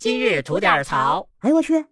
今日吐点槽。哎呦我去！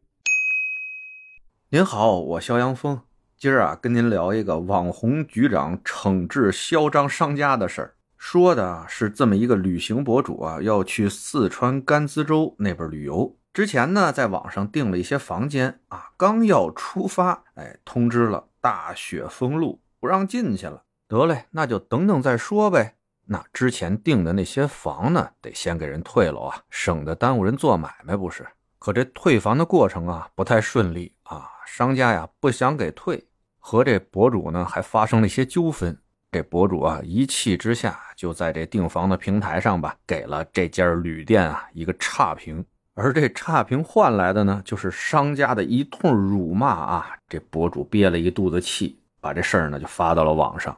您好，我肖阳峰，今儿啊跟您聊一个网红局长惩治嚣张商家的事儿。说的是这么一个旅行博主啊，要去四川甘孜州那边旅游，之前呢在网上订了一些房间啊，刚要出发，哎，通知了大雪封路，不让进去了。得嘞，那就等等再说呗。那之前订的那些房呢，得先给人退了啊，省得耽误人做买卖不是？可这退房的过程啊，不太顺利啊，商家呀不想给退，和这博主呢还发生了一些纠纷。这博主啊一气之下，就在这订房的平台上吧，给了这家旅店啊一个差评，而这差评换来的呢，就是商家的一通辱骂啊。这博主憋了一肚子气，把这事儿呢就发到了网上。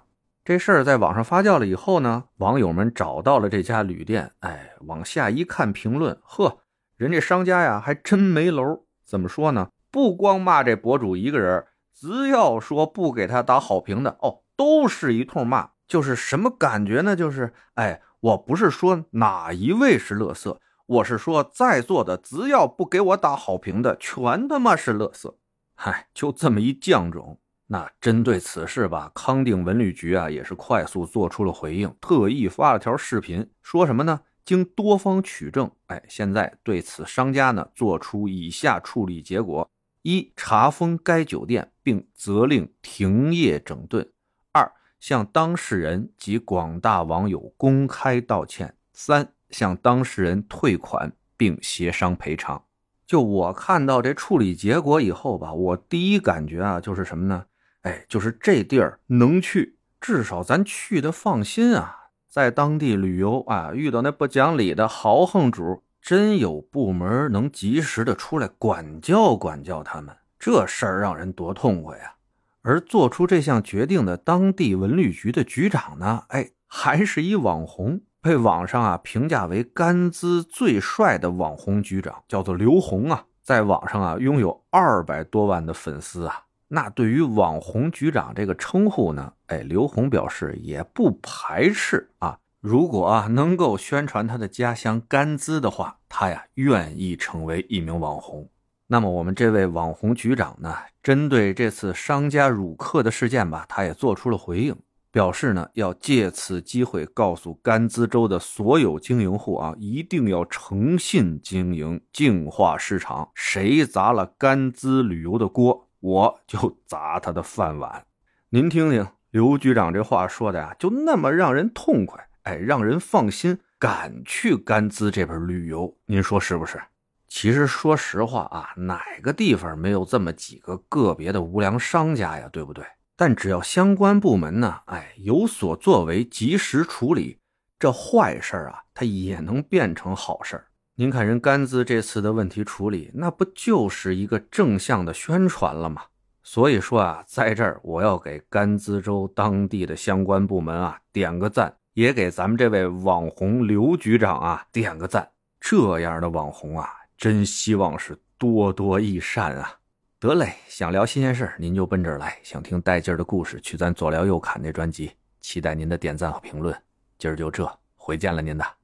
这事儿在网上发酵了以后呢，网友们找到了这家旅店，哎，往下一看评论，呵，人家商家呀还真没楼。怎么说呢？不光骂这博主一个人，只要说不给他打好评的，哦，都是一通骂。就是什么感觉呢？就是，哎，我不是说哪一位是乐色，我是说在座的只要不给我打好评的，全他妈是乐色。嗨，就这么一犟种。那针对此事吧，康定文旅局啊也是快速做出了回应，特意发了条视频，说什么呢？经多方取证，哎，现在对此商家呢做出以下处理结果：一、查封该酒店并责令停业整顿；二、向当事人及广大网友公开道歉；三、向当事人退款并协商赔偿。就我看到这处理结果以后吧，我第一感觉啊就是什么呢？哎，就是这地儿能去，至少咱去的放心啊。在当地旅游啊，遇到那不讲理的豪横主，真有部门能及时的出来管教管教他们，这事儿让人多痛快呀。而做出这项决定的当地文旅局的局长呢，哎，还是一网红，被网上啊评价为甘孜最帅的网红局长，叫做刘红啊，在网上啊拥有二百多万的粉丝啊。那对于网红局长这个称呼呢，哎，刘红表示也不排斥啊。如果啊能够宣传他的家乡甘孜的话，他呀愿意成为一名网红。那么我们这位网红局长呢，针对这次商家辱客的事件吧，他也做出了回应，表示呢要借此机会告诉甘孜州的所有经营户啊，一定要诚信经营，净化市场。谁砸了甘孜旅游的锅？我 就砸他的饭碗，您听听刘局长这话说的呀，就那么让人痛快，哎，让人放心，敢去甘孜这边旅游，您说是不是？其实说实话啊，哪个地方没有这么几个个别的无良商家呀，对不对？但只要相关部门呢，哎，有所作为，及时处理，这坏事啊，它也能变成好事您看人甘孜这次的问题处理，那不就是一个正向的宣传了吗？所以说啊，在这儿我要给甘孜州当地的相关部门啊点个赞，也给咱们这位网红刘局长啊点个赞。这样的网红啊，真希望是多多益善啊。得嘞，想聊新鲜事您就奔这儿来；想听带劲儿的故事，去咱左聊右侃那专辑。期待您的点赞和评论。今儿就这，回见了您的。